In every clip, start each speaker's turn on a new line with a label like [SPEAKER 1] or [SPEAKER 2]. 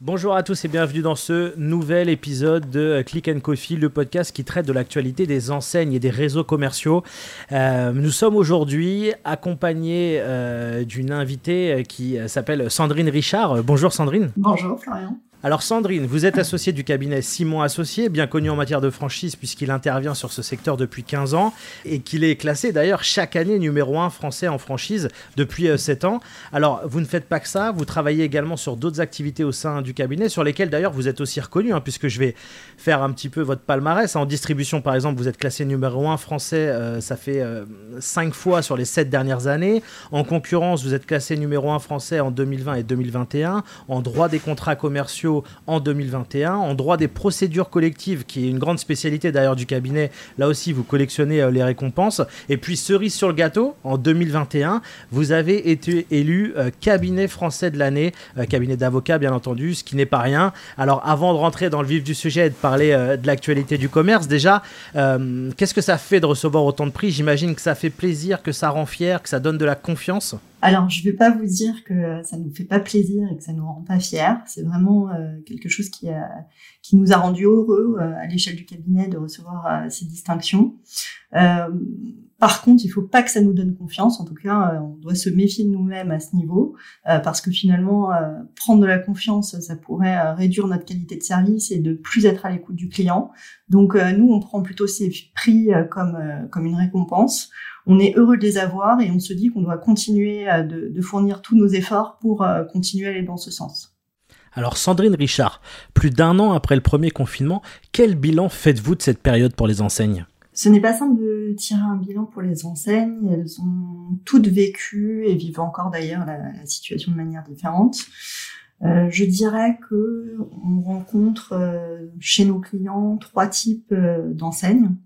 [SPEAKER 1] Bonjour à tous et bienvenue dans ce nouvel épisode de Click and Coffee, le podcast qui traite de l'actualité des enseignes et des réseaux commerciaux. Euh, nous sommes aujourd'hui accompagnés euh, d'une invitée qui s'appelle Sandrine Richard. Bonjour Sandrine.
[SPEAKER 2] Bonjour Florian.
[SPEAKER 1] Alors Sandrine, vous êtes associée du cabinet Simon Associé, bien connu en matière de franchise puisqu'il intervient sur ce secteur depuis 15 ans et qu'il est classé d'ailleurs chaque année numéro 1 français en franchise depuis 7 euh, ans. Alors vous ne faites pas que ça, vous travaillez également sur d'autres activités au sein du cabinet sur lesquelles d'ailleurs vous êtes aussi reconnu hein, puisque je vais faire un petit peu votre palmarès. En distribution par exemple, vous êtes classé numéro 1 français, euh, ça fait 5 euh, fois sur les 7 dernières années. En concurrence, vous êtes classé numéro 1 français en 2020 et 2021. En droit des contrats commerciaux, en 2021. En droit des procédures collectives, qui est une grande spécialité d'ailleurs du cabinet, là aussi vous collectionnez euh, les récompenses. Et puis cerise sur le gâteau, en 2021, vous avez été élu euh, cabinet français de l'année, euh, cabinet d'avocat bien entendu, ce qui n'est pas rien. Alors avant de rentrer dans le vif du sujet et de parler de l'actualité du commerce, déjà, qu'est-ce que ça fait de recevoir autant de prix? J'imagine que ça fait plaisir, que ça rend fier, que ça donne de la confiance.
[SPEAKER 2] Alors, je ne vais pas vous dire que ça nous fait pas plaisir et que ça nous rend pas fiers. C'est vraiment euh, quelque chose qui, a, qui nous a rendu heureux euh, à l'échelle du cabinet de recevoir euh, ces distinctions. Par contre, il faut pas que ça nous donne confiance. En tout cas, on doit se méfier de nous-mêmes à ce niveau, parce que finalement, prendre de la confiance, ça pourrait réduire notre qualité de service et de plus être à l'écoute du client. Donc, nous, on prend plutôt ces prix comme comme une récompense on est heureux de les avoir et on se dit qu'on doit continuer euh, de, fournir tous nos efforts pour euh, continuer à aller dans ce sens.
[SPEAKER 1] Alors Sandrine Richard, plus d'un an après le premier confinement, quel bilan faites-vous de cette période pour les enseignes?
[SPEAKER 2] Ce n'est pas simple de tirer un bilan pour les enseignes. Elles ont toutes vécu et vivent encore d'ailleurs la, situation de manière différente. Euh, je dirais que on rencontre chez nos clients trois types d'enseignes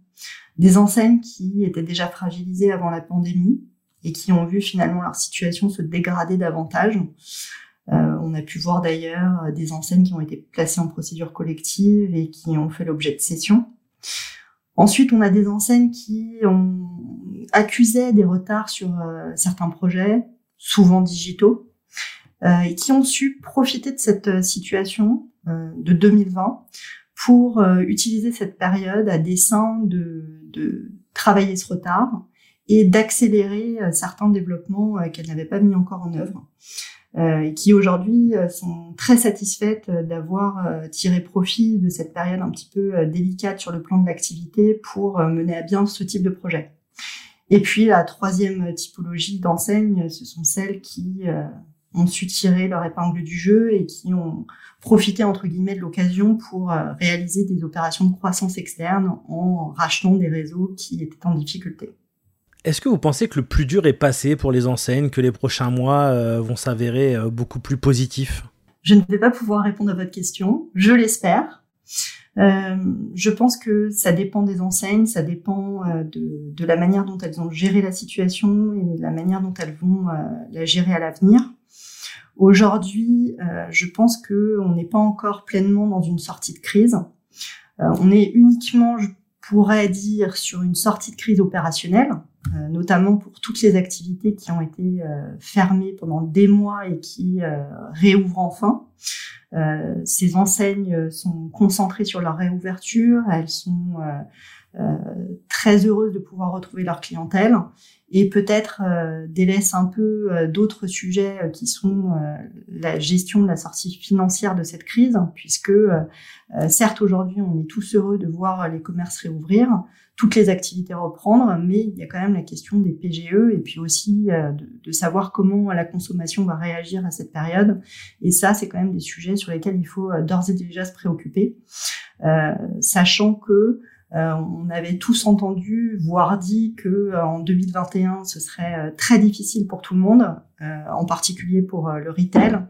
[SPEAKER 2] des enseignes qui étaient déjà fragilisées avant la pandémie et qui ont vu finalement leur situation se dégrader davantage. Euh, on a pu voir d'ailleurs des enseignes qui ont été placées en procédure collective et qui ont fait l'objet de cession. Ensuite, on a des enseignes qui ont accusé des retards sur euh, certains projets, souvent digitaux, euh, et qui ont su profiter de cette situation de 2020 pour utiliser cette période à dessein de de travailler ce retard et d'accélérer euh, certains développements euh, qu'elle n'avait pas mis encore en œuvre. Euh, et qui aujourd'hui sont très satisfaites d'avoir tiré profit de cette période un petit peu délicate sur le plan de l'activité pour mener à bien ce type de projet. Et puis la troisième typologie d'enseignes, ce sont celles qui ont su tirer leur épingle du jeu et qui ont profité entre guillemets de l'occasion pour réaliser des opérations de croissance externe en rachetant des réseaux qui étaient en difficulté.
[SPEAKER 1] Est-ce que vous pensez que le plus dur est passé pour les enseignes, que les prochains mois euh, vont s'avérer euh, beaucoup plus positifs?
[SPEAKER 2] Je ne vais pas pouvoir répondre à votre question, je l'espère. je pense que ça dépend des enseignes, ça dépend de, la manière dont elles ont géré la situation et de la manière dont elles vont la gérer à l'avenir. Aujourd'hui, euh, je pense que on n'est pas encore pleinement dans une sortie de crise. Euh, on est uniquement, je pourrais dire, sur une sortie de crise opérationnelle, euh, notamment pour toutes les activités qui ont été fermées pendant des mois et qui réouvrent enfin. Ces enseignes sont concentrées sur leur réouverture, elles sont très heureuses de pouvoir retrouver leur clientèle et peut-être euh, délaisse un peu euh, d'autres sujets euh, qui sont la gestion de la sortie financière de cette crise, puisque certes aujourd'hui on est tous heureux de voir les commerces réouvrir, toutes les activités reprendre, mais il y a quand même la question des PGE et puis aussi de, de, savoir comment la consommation va réagir à cette période. Et ça, c'est quand même des sujets sur lesquels il faut d'ores et déjà se préoccuper, sachant que euh, on avait tous entendu, voire dit que euh, en 2021 ce serait euh, très difficile pour tout le monde, en particulier pour le retail.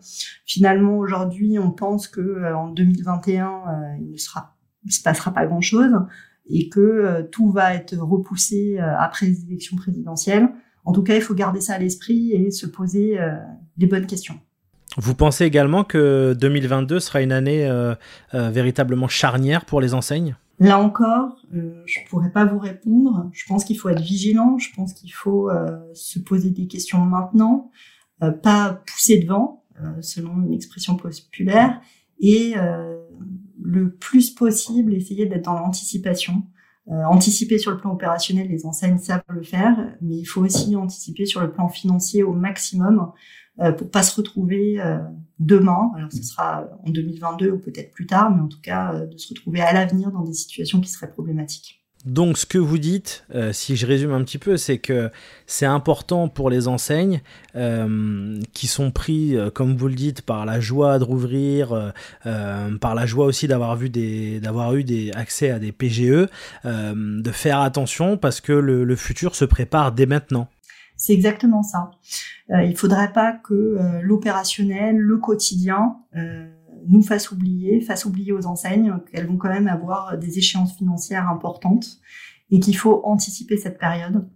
[SPEAKER 2] Finalement, aujourd'hui, on pense que en 2021 il ne sera, se passera pas grand chose et que tout va être repoussé après les élections présidentielles. En tout cas, il faut garder ça à l'esprit et se poser les bonnes questions.
[SPEAKER 1] Vous pensez également que 2022 sera une année véritablement charnière pour les enseignes?
[SPEAKER 2] Là encore, euh, je pourrais pas vous répondre. Je pense qu'il faut être vigilant. Je pense qu'il faut euh, se poser des questions maintenant. pas pousser devant, selon une expression populaire, et le plus possible essayer d'être dans l'anticipation. anticiper sur le plan opérationnel, les enseignes savent le faire, mais il faut aussi anticiper sur le plan financier au maximum euh, pour pas se retrouver euh, demain. Alors ce sera en 2022 ou peut-être plus tard, mais en tout cas euh, de se retrouver à l'avenir dans des situations qui seraient problématiques.
[SPEAKER 1] Donc ce que vous dites, si je résume un petit peu, c'est que c'est important pour les enseignes qui sont pris, comme vous le dites, par la joie de rouvrir, par la joie aussi d'avoir vu des, d'avoir eu des accès à des PGE, de faire attention parce que le futur se prépare dès maintenant.
[SPEAKER 2] C'est exactement ça. Euh, il faudrait pas que euh, l'opérationnel, le quotidien, euh, nous fasse oublier, fasse oublier aux enseignes qu'elles vont quand même avoir des échéances financières importantes et qu'il faut anticiper cette période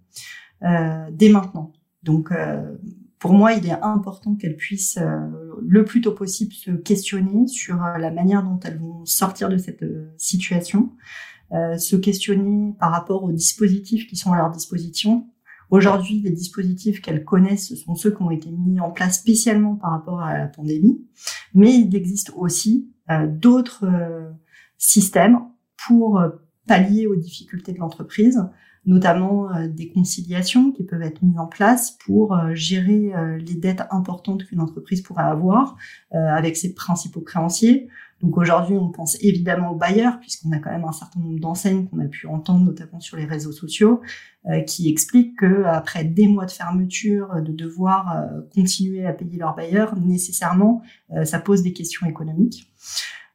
[SPEAKER 2] euh, dès maintenant. Donc, pour moi, il est important qu'elles puissent le plus tôt possible se questionner sur la manière dont elles vont sortir de cette situation, se questionner par rapport aux dispositifs qui sont à leur disposition Aujourd'hui, les dispositifs qu'elles connaissent, ce sont ceux qui ont été mis en place spécialement par rapport à la pandémie, mais il existe aussi euh, d'autres euh, systèmes pour euh, pallier aux difficultés de l'entreprise, notamment des conciliations qui peuvent être mises en place pour gérer les dettes importantes qu'une entreprise pourrait avoir avec ses principaux créanciers, donc aujourd'hui, on pense évidemment aux bailleurs, puisqu'on a quand même un certain nombre d'enseignes qu'on a pu entendre, notamment sur les réseaux sociaux, euh, qui expliquent que après des mois de fermeture, de devoir euh, continuer à payer leurs bailleurs, nécessairement, euh, ça pose des questions économiques.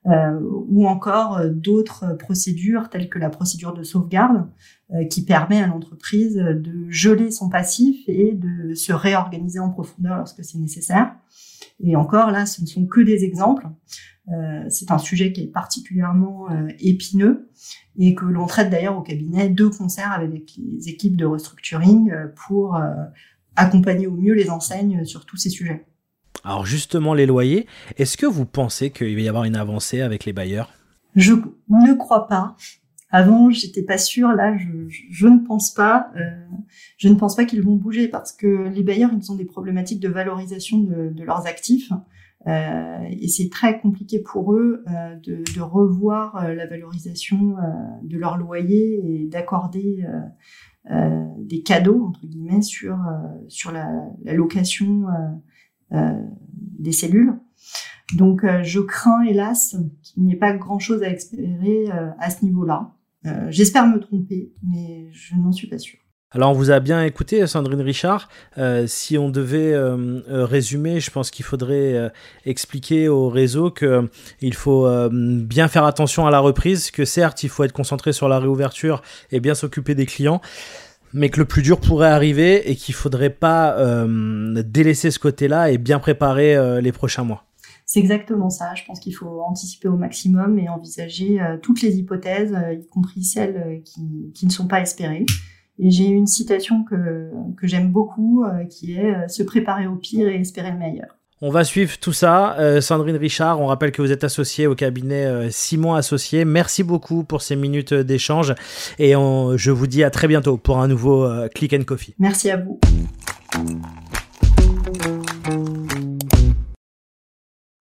[SPEAKER 2] Ou encore d'autres procédures telles que la procédure de sauvegarde qui permet à l'entreprise de geler son passif et de se réorganiser en profondeur lorsque c'est nécessaire. Et encore là, ce ne sont que des exemples. Euh, c'est un sujet qui est particulièrement euh, épineux et que l'on traite d'ailleurs au cabinet de concert avec les équipes de restructuring euh, pour accompagner au mieux les enseignes sur tous ces sujets.
[SPEAKER 1] Alors justement, les loyers, est-ce que vous pensez qu'il va y avoir une avancée avec les bailleurs?
[SPEAKER 2] Je ne crois pas. Avant, j'étais pas sûre. Là, je, ne pense pas. je ne pense pas qu'ils vont bouger parce que les bailleurs, ils ont des problématiques de valorisation de leurs actifs. Euh, et c'est très compliqué pour eux euh, de, revoir euh, la valorisation de leur loyer et d'accorder des cadeaux entre guillemets sur sur la location des cellules. Donc je crains hélas qu'il n'y ait pas grand-chose à espérer à ce niveau-là. J'espère me tromper, mais je n'en suis pas sûre.
[SPEAKER 1] Alors on vous a bien écouté, Sandrine Richard. Euh, si on devait euh, euh, résumer, je pense qu'il faudrait expliquer au réseau qu'il faut bien faire attention à la reprise, que certes il faut être concentré sur la réouverture et bien s'occuper des clients, mais que le plus dur pourrait arriver et qu'il faudrait pas délaisser ce côté-là et bien préparer les prochains mois.
[SPEAKER 2] C'est exactement ça. Je pense qu'il faut anticiper au maximum et envisager toutes les hypothèses, y compris celles qui, qui ne sont pas espérées. Et j'ai une citation que, que j'aime beaucoup, euh, qui est euh, se préparer au pire et espérer le meilleur.
[SPEAKER 1] On va suivre tout ça. Euh, Sandrine Richard, on rappelle que vous êtes associée au cabinet Simon Associé. Merci beaucoup pour ces minutes d'échange et je vous dis à très bientôt pour un nouveau Click and Coffee.
[SPEAKER 2] Merci à vous.